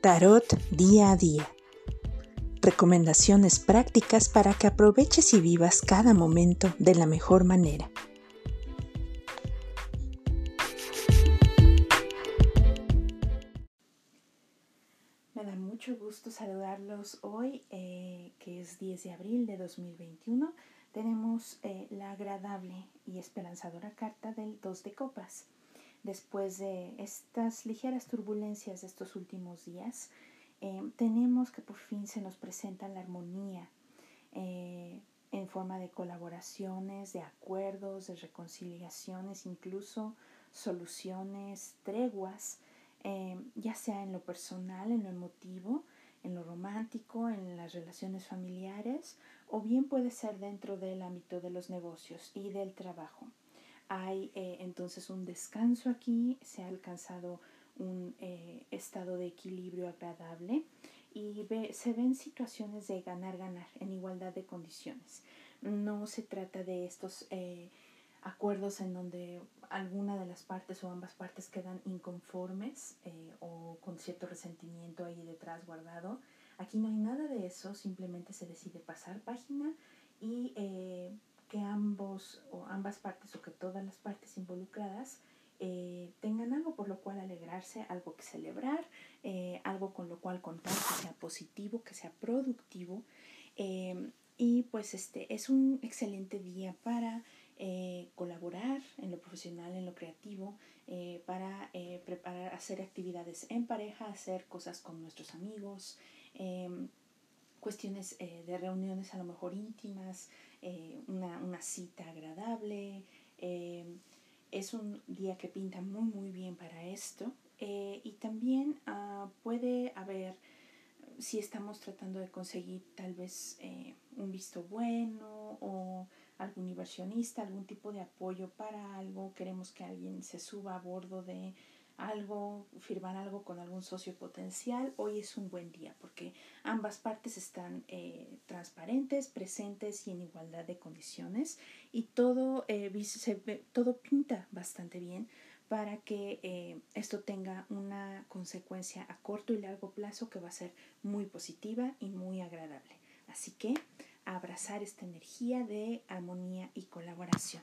Tarot día a día. Recomendaciones prácticas para que aproveches y vivas cada momento de la mejor manera. Me da mucho gusto saludarlos hoy, eh, que es 10 de abril de 2021. Tenemos eh, la agradable y esperanzadora carta del 2 de copas después de estas ligeras turbulencias de estos últimos días, eh, tenemos que por fin se nos presenta la armonía eh, en forma de colaboraciones, de acuerdos, de reconciliaciones, incluso soluciones, treguas, eh, ya sea en lo personal, en lo emotivo, en lo romántico, en las relaciones familiares, o bien puede ser dentro del ámbito de los negocios y del trabajo. Hay eh, entonces un descanso aquí, se ha alcanzado un eh, estado de equilibrio agradable y se ven situaciones de ganar-ganar en igualdad de condiciones. No se trata de estos eh, acuerdos en donde alguna de las partes o ambas partes quedan inconformes o con cierto resentimiento ahí detrás guardado. Aquí no hay nada de eso, simplemente se decide pasar página y que o ambas partes o que todas las partes involucradas eh, tengan algo por lo cual alegrarse, algo que celebrar, eh, algo con lo cual contar que sea positivo, que sea productivo. Eh, y pues este es un excelente día para colaborar en lo profesional, en lo creativo, para preparar, hacer actividades en pareja, hacer cosas con nuestros amigos, cuestiones de reuniones a lo mejor íntimas, eh, una, cita agradable. Eh, es un día que pinta muy muy bien para esto. Eh, y también ah, puede haber, si estamos tratando de conseguir tal vez un visto bueno o algún inversionista, algún tipo de apoyo para algo, queremos que alguien se suba a bordo de algo, firmar algo con algún socio potencial, hoy es un buen día porque ambas partes están eh, transparentes, presentes y en igualdad de condiciones y todo, eh, todo pinta bastante bien para que eh, esto tenga una consecuencia a corto y largo plazo que va a ser muy positiva y muy agradable. Así que abrazar esta energía de armonía y colaboración.